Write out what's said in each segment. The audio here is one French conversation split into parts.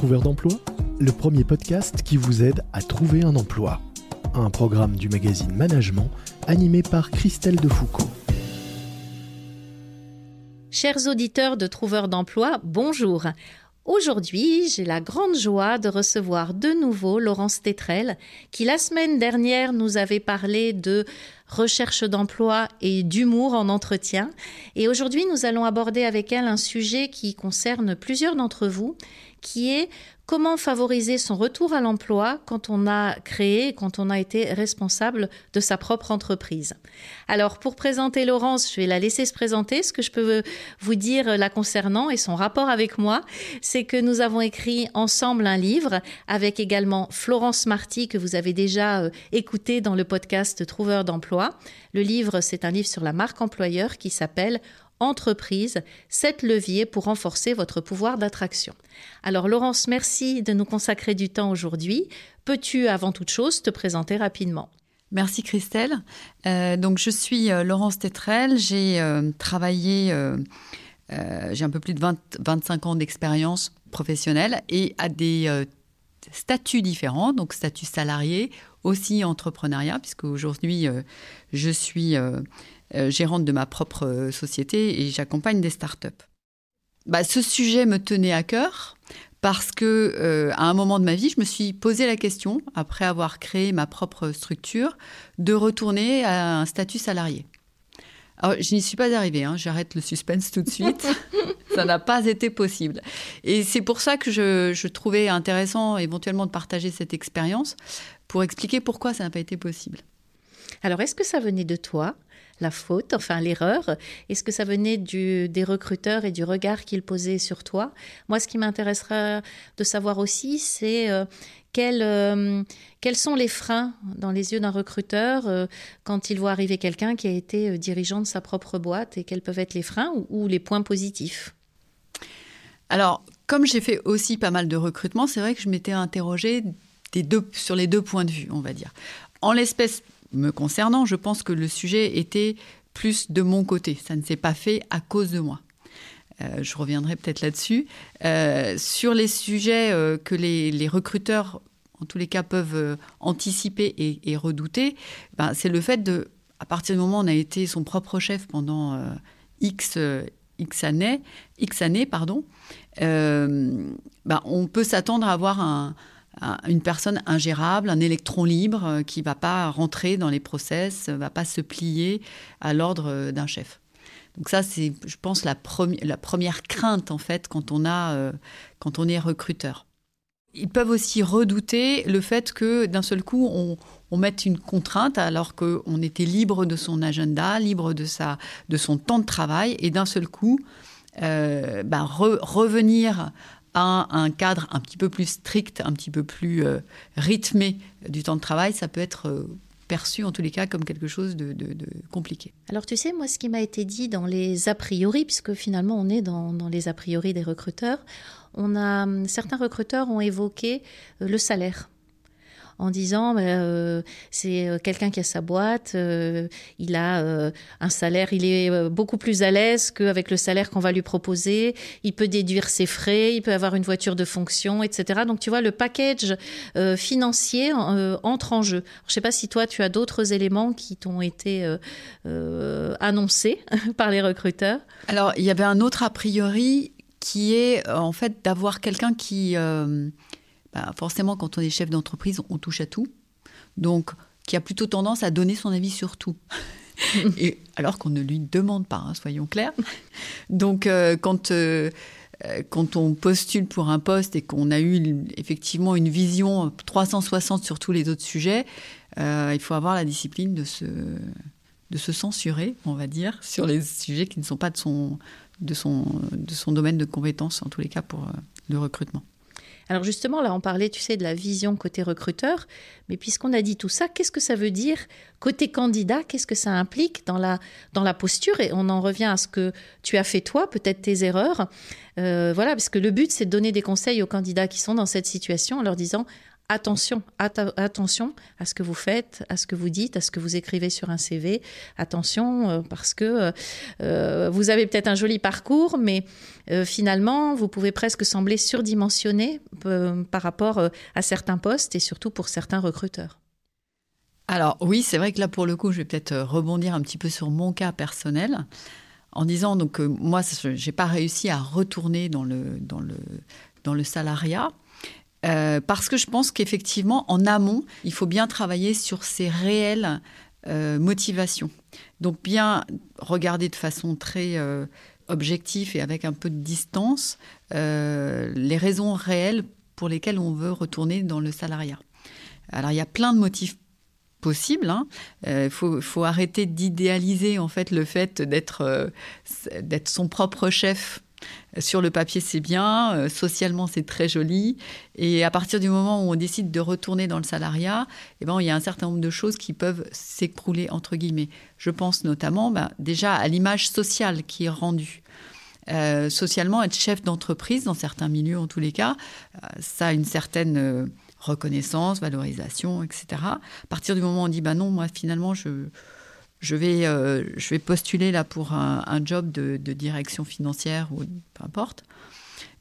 Trouveur d'emploi, le premier podcast qui vous aide à trouver un emploi. Un programme du magazine Management animé par Christelle Defoucault. Chers auditeurs de Trouveurs d'emploi, bonjour. Aujourd'hui, j'ai la grande joie de recevoir de nouveau Laurence Tétrel, qui la semaine dernière nous avait parlé de recherche d'emploi et d'humour en entretien. Et aujourd'hui, nous allons aborder avec elle un sujet qui concerne plusieurs d'entre vous, qui est comment favoriser son retour à l'emploi quand on a créé, quand on a été responsable de sa propre entreprise. Alors, pour présenter Laurence, je vais la laisser se présenter. Ce que je peux vous dire la concernant et son rapport avec moi, c'est que nous avons écrit ensemble un livre avec également Florence Marty, que vous avez déjà euh, écouté dans le podcast Trouveur d'emploi. Le livre, c'est un livre sur la marque employeur qui s'appelle entreprise, sept leviers pour renforcer votre pouvoir d'attraction. Alors Laurence, merci de nous consacrer du temps aujourd'hui. Peux-tu, avant toute chose, te présenter rapidement? Merci Christelle. Euh, donc je suis euh, Laurence Tetrel. J'ai euh, travaillé, j'ai un peu plus de 25 ans d'expérience professionnelle et à des statuts différents, donc statut salarié, aussi entrepreneuriat, puisque aujourd'hui je suis gérante de ma propre euh, société et j'accompagne des startups. Bah, ce sujet me tenait à cœur parce que euh, à un moment de ma vie, je me suis posé la question, après avoir créé ma propre structure, de retourner à un statut salarié. Alors, je n'y suis pas arrivée, hein. j'arrête le suspense tout de suite. ça n'a pas été possible. Et c'est pour ça que je, je, trouvais intéressant éventuellement de partager cette expérience pour expliquer pourquoi ça n'a pas été possible. Alors, est-ce que ça venait de toi la faute, enfin l'erreur? Est-ce que ça venait des recruteurs et du regard qu'ils posaient sur toi? Moi, ce qui m'intéresserait de savoir aussi, c'est euh, euh, quels, sont les freins dans les yeux d'un recruteur euh, quand il voit arriver quelqu'un qui a été dirigeant de sa propre boîte et quels peuvent être les freins ou, les points positifs? Alors, comme j'ai fait aussi pas mal de recrutement, c'est vrai que je m'étais interrogée sur les deux points de vue, on va dire. En l'espèce, me concernant, je pense que le sujet était plus de mon côté. Ça ne s'est pas fait à cause de moi. Euh, je reviendrai peut-être là-dessus. Euh, sur les sujets euh, que les, recruteurs, en tous les cas, peuvent anticiper et, redouter, ben, c'est le fait de, à partir du moment où on a été son propre chef pendant X, X années, X années pardon, ben, on peut s'attendre à avoir un, une personne ingérable, un électron libre euh, qui va pas rentrer dans les process, va pas se plier à l'ordre euh, d'un chef. Donc ça, c'est, je pense, la, première crainte en fait quand on a, euh, quand on est recruteur. Ils peuvent aussi redouter le fait que d'un seul coup, on, mette une contrainte alors qu'on était libre de son agenda, libre de, sa, de son temps de travail, et d'un seul coup, ben, revenir à un cadre un petit peu plus strict, un petit peu plus euh, rythmé du temps de travail, ça peut être euh, perçu en tous les cas comme quelque chose de, compliqué. Alors tu sais, moi ce qui m'a été dit dans les a priori, puisque finalement on est dans, dans les a priori des recruteurs, on a certains recruteurs ont évoqué euh, le salaire en disant bah, euh, c'est euh, quelqu'un qui a sa boîte, euh, il a un salaire, il est beaucoup plus à l'aise qu'avec le salaire qu'on va lui proposer, il peut déduire ses frais, il peut avoir une voiture de fonction, etc. Donc tu vois, le package financier entre en jeu. je ne sais pas si toi, tu as d'autres éléments qui t'ont été annoncés par les recruteurs. Alors, il y avait un autre a priori qui est en fait d'avoir quelqu'un qui bah, forcément, quand on est chef d'entreprise, on touche à tout. Donc, qui a plutôt tendance à donner son avis sur tout. Et, alors qu'on ne lui demande pas, hein, soyons clairs. Donc, euh, quand, euh, euh, quand on postule pour un poste et qu'on a eu effectivement une vision 360 sur tous les autres sujets, il faut avoir la discipline de se de se censurer, on va dire, sur les sujets qui ne sont pas de son, de son, de son domaine de compétence, en tous les cas pour le recrutement. Alors justement, là, on parlait, tu sais, de la vision côté recruteur, mais puisqu'on a dit tout ça, qu'est-ce que ça veut dire côté candidat? Qu'est-ce que ça implique dans la, dans la posture? Et on en revient à ce que tu as fait toi, peut-être tes erreurs. Euh, voilà, parce que le but, c'est de donner des conseils aux candidats qui sont dans cette situation en leur disant attention, attention à ce que vous faites, à ce que vous dites, à ce que vous écrivez sur un CV. Attention, euh, parce que euh, euh, vous avez peut-être un joli parcours, mais finalement, vous pouvez presque sembler surdimensionné par rapport à certains postes et surtout pour certains recruteurs. Alors oui, c'est vrai que là, pour le coup, je vais peut-être rebondir un petit peu sur mon cas personnel en disant donc moi, j'ai pas réussi à retourner dans le dans le dans le salariat. Euh, parce que je pense qu'effectivement, en amont, il faut bien travailler sur ses réelles euh, motivations. Donc bien regarder de façon très euh, objective et avec un peu de distance les raisons réelles pour lesquelles on veut retourner dans le salariat. Alors il y a plein de motifs possibles. Il hein. faut, faut, arrêter d'idéaliser en fait le fait d'être son propre chef sur le papier, c'est bien, euh, socialement, c'est très joli. Et à partir du moment où on décide de retourner dans le salariat, eh ben, il y a un certain nombre de choses qui peuvent s'écrouler, entre guillemets. Je pense notamment ben, déjà à l'image sociale qui est rendue. Euh, socialement, être chef d'entreprise, dans certains milieux en tous les cas, euh, ça a une certaine reconnaissance, valorisation, etc. À partir du moment où on dit, bah non, moi finalement, je je vais, euh, je vais postuler là pour un, job de, direction financière ou peu importe.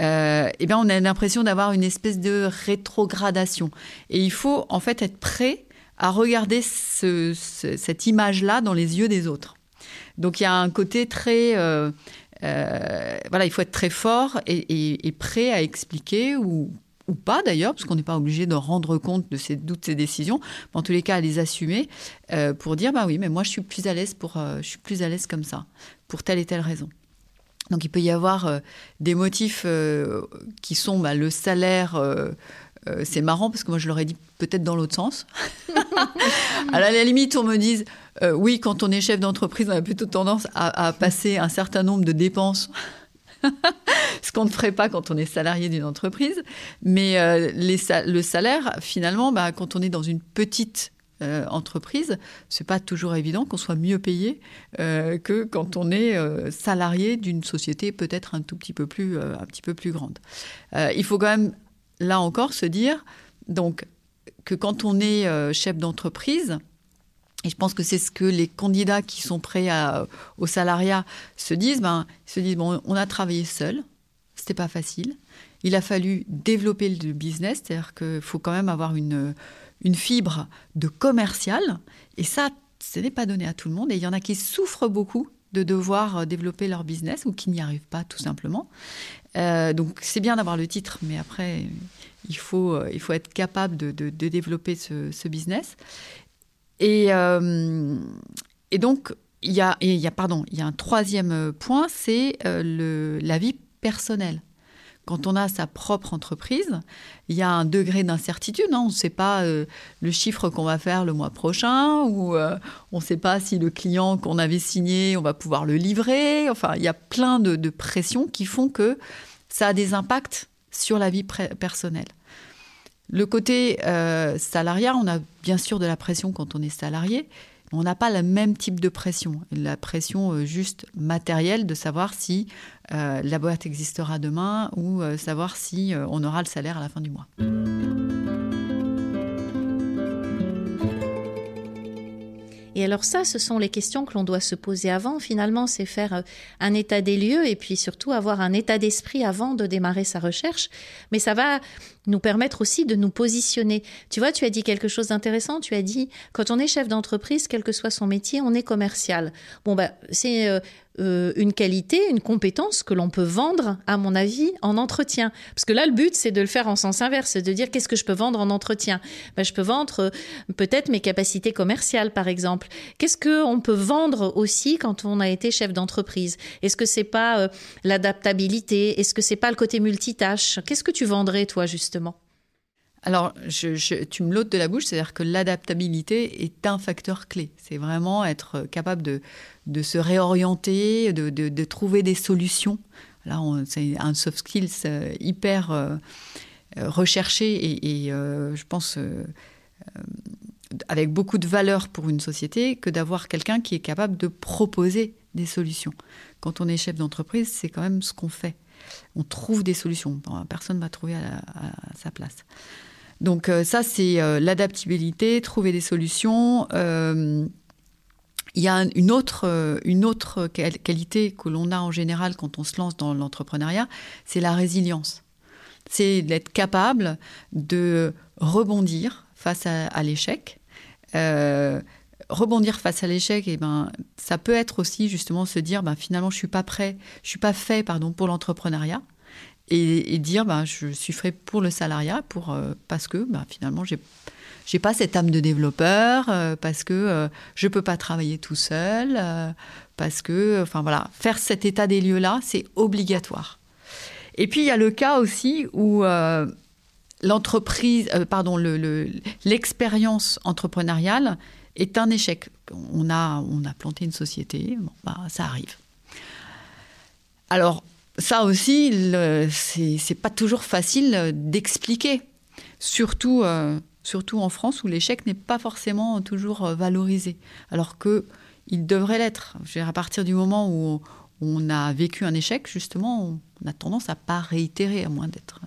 Euh, eh bien, on a l'impression d'avoir une espèce de rétrogradation. Et il faut en fait être prêt à regarder cette image-là dans les yeux des autres. Donc il y a un côté très... Euh, voilà, il faut être très fort et, et prêt à expliquer ou ou pas d'ailleurs, parce qu'on n'est pas obligé de rendre compte de ces, toutes ces décisions, mais en tous les cas à les assumer euh, pour dire bah oui, mais moi je suis plus à l'aise pour, euh, je suis plus à l'aise comme ça, pour telle et telle raison. Donc il peut y avoir euh, des motifs qui sont bah, le salaire. c'est marrant parce que moi je l'aurais dit peut-être dans l'autre sens. à la limite, on me dise oui, quand on est chef d'entreprise, on a plutôt tendance à, à passer un certain nombre de dépenses ce qu'on ne ferait pas quand on est salarié d'une entreprise. Mais euh, le salaire, finalement, bah, quand on est dans une petite euh, entreprise, c'est pas toujours évident qu'on soit mieux payé euh, que quand on est salarié d'une société peut-être un tout petit peu plus, un petit peu plus grande. il faut quand même, là encore, se dire donc que quand on est chef d'entreprise, et je pense que c'est ce que les candidats qui sont prêts au salariat se disent. Ben, ils se disent bon, on a travaillé seul, c'était pas facile. Il a fallu développer le business, c'est-à-dire qu'il faut quand même avoir une, fibre de commercial. Et ça, ce n'est pas donné à tout le monde. Et il y en a qui souffrent beaucoup de devoir développer leur business ou qui n'y arrivent pas tout simplement. Euh, donc c'est bien d'avoir le titre, mais après, il faut, il faut être capable de, développer ce, business. Et, euh, et donc, il y, a, il y a, pardon, il y a un troisième point, c'est euh, la vie personnelle. Quand on a sa propre entreprise, il y a un degré d'incertitude. Hein. On ne sait pas euh, le chiffre qu'on va faire le mois prochain, ou on ne sait pas si le client qu'on avait signé, on va pouvoir le livrer. Enfin, il y a plein de pressions qui font que ça a des impacts sur la vie personnelle. Le côté euh, salariat, on a bien sûr de la pression quand on est salarié. On n'a pas le même type de pression. La pression euh, juste matérielle de savoir si euh, la boîte existera demain ou savoir si on aura le salaire à la fin du mois. Et alors ça, ce sont les questions que l'on doit se poser avant. Finalement, c'est faire un état des lieux et puis surtout avoir un état d'esprit avant de démarrer sa recherche. Mais ça va nous permettre aussi de nous positionner. Tu vois, tu as dit quelque chose d'intéressant. Tu as dit, quand on est chef d'entreprise, quel que soit son métier, on est commercial. Bon, bah, c'est euh, euh, une qualité, une compétence que l'on peut vendre, à mon avis, en entretien. Parce que là, le but, c'est de le faire en sens inverse, de dire qu'est-ce que je peux vendre en entretien? Ben, je peux vendre euh, peut-être mes capacités commerciales, par exemple. Qu'est-ce qu'on peut vendre aussi quand on a été chef d'entreprise? Est-ce que c'est pas l'adaptabilité? Est-ce que c'est pas le côté multitâche? Qu'est-ce que tu vendrais, toi, justement? Alors, tu me l'ôtes de la bouche, c'est-à-dire que l'adaptabilité est un facteur clé. C'est vraiment être capable de, se réorienter, de, trouver des solutions. Là, c'est un soft skills euh, hyper euh, euh, recherché et, je pense avec beaucoup de valeur pour une société que d'avoir quelqu'un qui est capable de proposer des solutions. Quand on est chef d'entreprise, c'est quand même ce qu'on fait. On trouve des solutions. Personne ne va trouver à sa place. Donc euh, ça, c'est euh, l'adaptabilité, trouver des solutions. Euh, il y a une autre, une autre qualité que l'on a en général quand on se lance dans l'entrepreneuriat, c'est la résilience. C'est d'être capable de rebondir face à, l'échec. rebondir face à l'échec, eh ben, ça peut être aussi justement se dire, ben, finalement, je suis pas prêt, je suis pas fait, pardon, pour l'entrepreneuriat et, dire bah, je suis fait pour le salariat pour, euh, parce que bah, finalement, j'ai j'ai pas cette âme de développeur, euh, parce que euh, je peux pas travailler tout seul, parce que, enfin voilà, faire cet état des lieux-là, c'est obligatoire. Et puis il y a le cas aussi où l'entreprise, pardon, l'expérience le, entrepreneuriale est un échec. On a, on a planté une société, bon, bah, ça arrive. Alors, ça aussi, c'est pas toujours facile d'expliquer. Surtout, euh, surtout en France où l'échec n'est pas forcément toujours euh, valorisé. Alors qu'il devrait l'être. À partir du moment où on a vécu un échec, justement, on a tendance à pas réitérer, à moins d'être.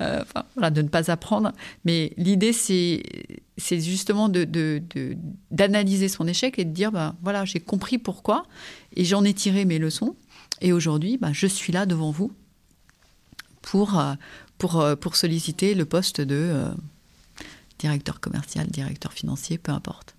Euh, enfin, de ne pas apprendre. Mais l'idée, c'est, justement d'analyser son échec et de dire, ben, voilà, j'ai compris pourquoi et j'en ai tiré mes leçons. Et aujourd'hui, bah, je suis là devant vous pour, euh, euh, pour solliciter le poste de euh, directeur commercial, directeur financier, peu importe.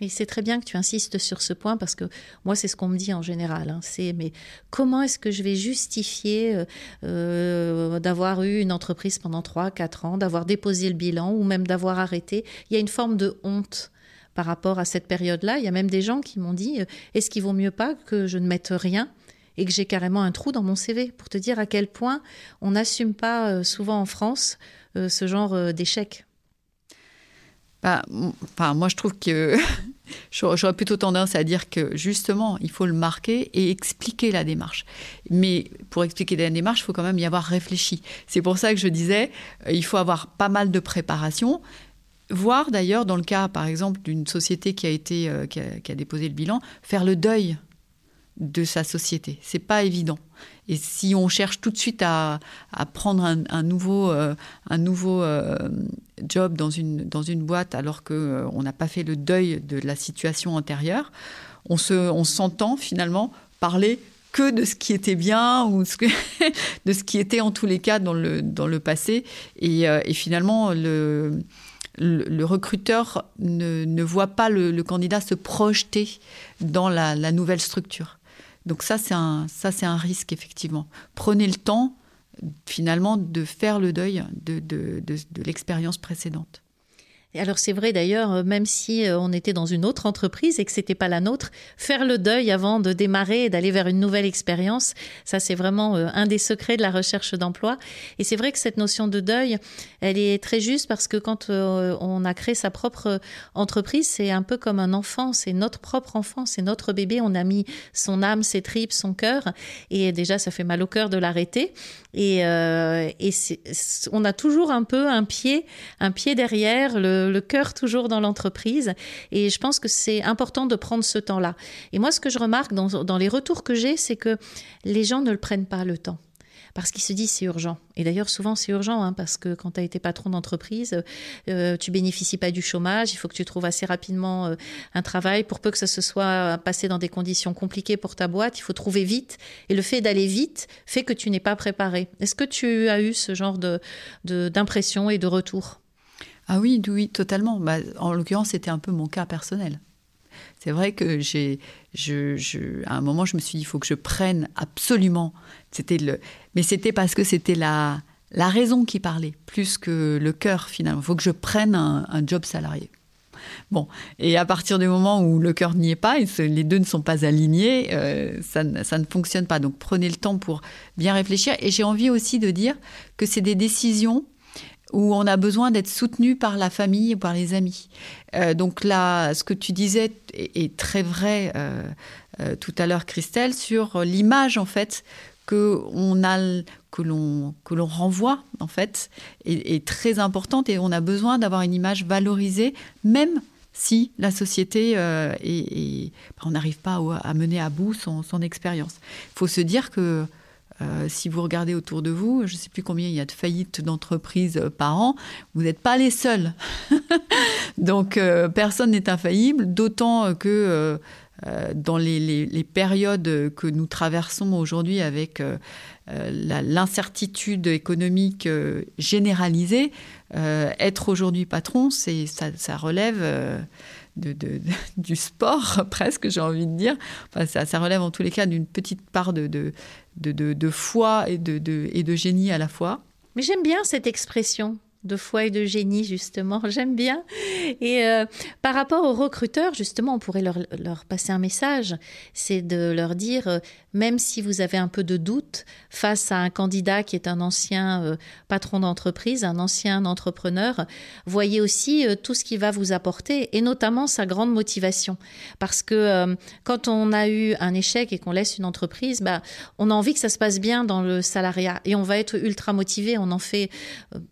Mais c'est très bien que tu insistes sur ce point parce que moi, c'est ce qu'on me dit en général. Hein. c'est mais comment est-ce que je vais justifier d'avoir eu une entreprise pendant 3, 4 ans, d'avoir déposé le bilan ou même d'avoir arrêté? Il y a une forme de honte par rapport à cette période-là. Il y a même des gens qui m'ont dit est-ce qu'il vaut mieux pas que je ne mette rien et que j'ai carrément un trou dans mon CV pour te dire à quel point on n'assume pas euh, souvent en France euh, ce genre euh, d'échec. Bah, enfin, moi, je trouve que j'aurais plutôt tendance à dire que justement, il faut le marquer et expliquer la démarche. Mais pour expliquer la démarche, il faut quand même y avoir réfléchi. C'est pour ça que je disais, il faut avoir pas mal de préparation. Voir d'ailleurs, dans le cas, par exemple, d'une société qui a été, qui a déposé le bilan, faire le deuil de sa société. C'est pas évident. Et si on cherche tout de suite à, prendre un, nouveau, un nouveau euh, euh, job dans une, dans une boîte alors qu'on euh, n'a pas fait le deuil de la situation antérieure, on se, on s'entend finalement parler que de ce qui était bien ou de ce qui était en tous les cas dans le, dans le passé. Et, finalement, le, le, recruteur ne, voit pas le, candidat se projeter dans la nouvelle structure. Donc ça, c'est un, ça, c'est un risque, effectivement. Prenez le temps, finalement, de faire le deuil de l'expérience précédente alors c'est vrai d'ailleurs, euh, même si euh, on était dans une autre entreprise et que c'était pas la nôtre, faire le deuil avant de démarrer et d'aller vers une nouvelle expérience, ça c'est vraiment euh, un des secrets de la recherche d'emploi. Et c'est vrai que cette notion de deuil, elle est très juste parce que quand on a créé sa propre entreprise, c'est un peu comme un enfant, c'est notre propre enfant, c'est notre bébé. On a mis son âme, ses tripes, son cœur, et déjà ça fait mal au cœur de l'arrêter. Et, et on a toujours un peu un pied, un pied derrière le le, cœur toujours dans l'entreprise. Et je pense que c'est important de prendre ce temps-là. Et moi, ce que je remarque dans, les retours que j'ai, c'est que les gens ne le prennent pas le temps parce qu'ils se disent c'est urgent. Et d'ailleurs, souvent c'est urgent, hein, parce que quand tu as été patron d'entreprise, euh, tu bénéficies pas du chômage, il faut que tu trouves assez rapidement euh, un travail. Pour peu que ça se soit passé dans des conditions compliquées pour ta boîte, il faut trouver vite. Et le fait d'aller vite fait que tu n'es pas préparé. Est-ce que tu as eu ce genre de d'impression et de retour? Ah oui, oui, totalement. Bah, en l'occurrence, c'était un peu mon cas personnel. C'est vrai que j'ai, à un moment, je me suis dit, il faut que je prenne absolument. C'était le, mais c'était parce que c'était la, raison qui parlait, plus que le cœur finalement. Il faut que je prenne un, job salarié. Bon, et à partir du moment où le cœur n'y est pas, et les deux ne sont pas alignés, euh, ça, ne fonctionne pas. Donc prenez le temps pour bien réfléchir. Et j'ai envie aussi de dire que c'est des décisions où on a besoin d'être soutenu par la famille ou par les amis. Euh, donc là, ce que tu disais est, très vrai euh, euh, tout à l'heure, Christelle, sur l'image en fait que on a que l'on que l'on renvoie en fait est, très importante et on a besoin d'avoir une image valorisée même si la société on n'arrive pas à, mener à bout son expérience. Il faut se dire que euh, si vous regardez autour de vous, je ne sais plus combien il y a de faillites d'entreprises euh, par an, vous n'êtes pas les seuls. Donc euh, personne n'est infaillible, d'autant que dans les, périodes que nous traversons aujourd'hui avec l'incertitude économique généralisée, être aujourd'hui patron, ça, ça, relève du sport, presque, j'ai envie de dire. ça, ça, relève en tous les cas d'une petite part de, de, foi et de, et de génie à la fois. Mais j'aime bien cette expression de foi et de génie, justement. J'aime bien. Et euh, par rapport aux recruteurs, justement, on pourrait leur, leur passer un message. C'est de leur dire, euh, même si vous avez un peu de doute face à un candidat qui est un ancien euh, patron d'entreprise, un ancien entrepreneur, voyez aussi tout ce qu'il va vous apporter, et notamment sa grande motivation. Parce que quand on a eu un échec et qu'on laisse une entreprise, bah, on a envie que ça se passe bien dans le salariat. Et on va être ultra motivé. On en fait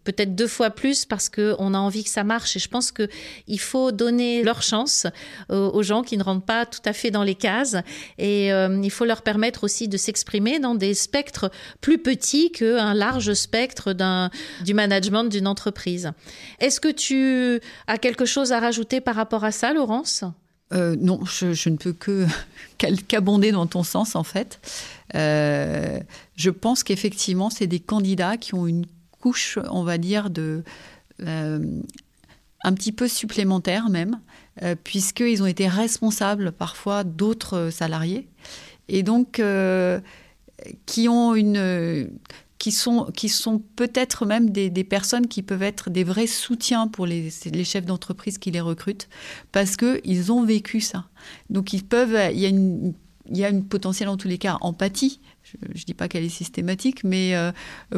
peut-être deux fois plus parce qu'on a envie que ça marche. Et je pense qu'il faut donner leur chance euh, aux gens qui ne rentrent pas tout à fait dans les cases. Et euh, il faut leur permettre aussi de s'exprimer dans des spectres plus petits qu'un large spectre du management d'une entreprise. Est-ce que tu as quelque chose à rajouter par rapport à ça, Laurence? Euh, non, je, ne peux que qu'abonder dans ton sens en fait. je pense qu'effectivement, c'est des candidats qui ont une couche, on va dire, de euh, un petit peu supplémentaire même, euh, puisqu'ils ont été responsables parfois d'autres salariés, et donc euh, qui ont une qui sont, qui sont peut-être même des, personnes qui peuvent être des vrais soutiens pour les, chefs d'entreprise qui les recrutent, parce qu'ils ont vécu ça. Donc ils peuvent, il y a une, il y a une potentielle en tous les cas empathie je ne dis pas qu'elle est systématique, mais euh,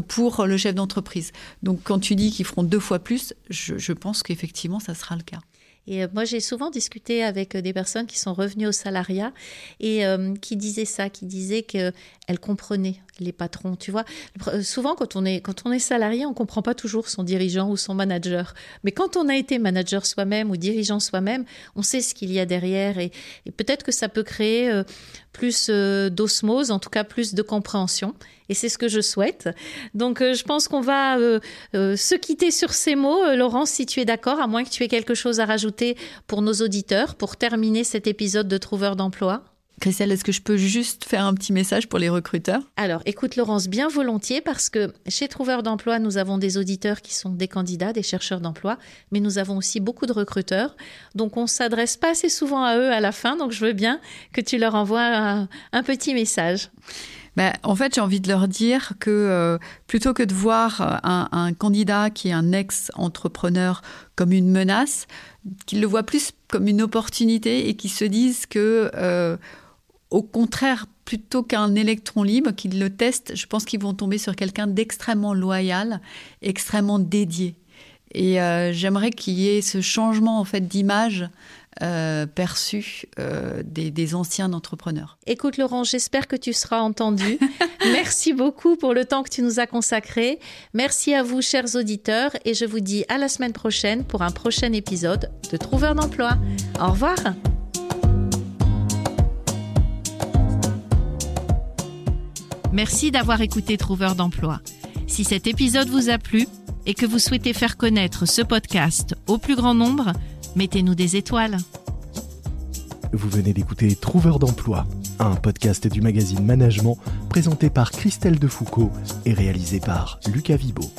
pour le chef d'entreprise. Donc quand tu dis qu'ils feront deux fois plus, je, pense qu'effectivement, ça sera le cas. Et euh, moi, j'ai souvent discuté avec des personnes qui sont revenues au salariat et euh, qui disaient ça, qui disaient qu'elles comprenaient les patrons. Tu vois, souvent quand on est quand on est salarié, on comprend pas toujours son dirigeant ou son manager. Mais quand on a été manager soi-même ou dirigeant soi-même, on sait ce qu'il y a derrière et, peut-être que ça peut créer euh, plus euh, d'osmose, en tout cas plus de compréhension. Et c'est ce que je souhaite. Donc euh, je pense qu'on va se quitter sur ces mots. Laurence, si tu es d'accord, à moins que tu aies quelque chose à rajouter pour nos auditeurs, pour terminer cet épisode de Trouveur d'emploi. Christelle, est-ce que je peux juste faire un petit message pour les recruteurs? Alors, écoute Laurence, bien volontiers, parce que chez Trouveur d'emploi, nous avons des auditeurs qui sont des candidats, des chercheurs d'emploi, mais nous avons aussi beaucoup de recruteurs. Donc, on s'adresse pas assez souvent à eux à la fin, donc je veux bien que tu leur envoies un, petit message. En fait, j'ai envie de leur dire que euh, plutôt que de voir un, candidat qui est un ex-entrepreneur comme une menace, qu'ils le voient plus comme une opportunité et qu'ils se disent que euh, au contraire, plutôt qu'un électron libre, qu'ils le testent, je pense qu'ils vont tomber sur quelqu'un d'extrêmement loyal, extrêmement dédié. Et euh, j'aimerais qu'il y ait ce changement en fait d'image euh, perçu euh, des, anciens entrepreneurs. Écoute Laurent, j'espère que tu seras entendu. Merci beaucoup pour le temps que tu nous as consacré. Merci à vous, chers auditeurs, et je vous dis à la semaine prochaine pour un prochain épisode de Trouveur d'emploi. Au revoir. Merci d'avoir écouté Trouveur d'emploi. Si cet épisode vous a plu et que vous souhaitez faire connaître ce podcast au plus grand nombre, mettez-nous des étoiles. Vous venez d'écouter Trouveur d'emploi, un podcast du magazine Management présenté par Christelle Defoucault et réalisé par Lucas Vibo.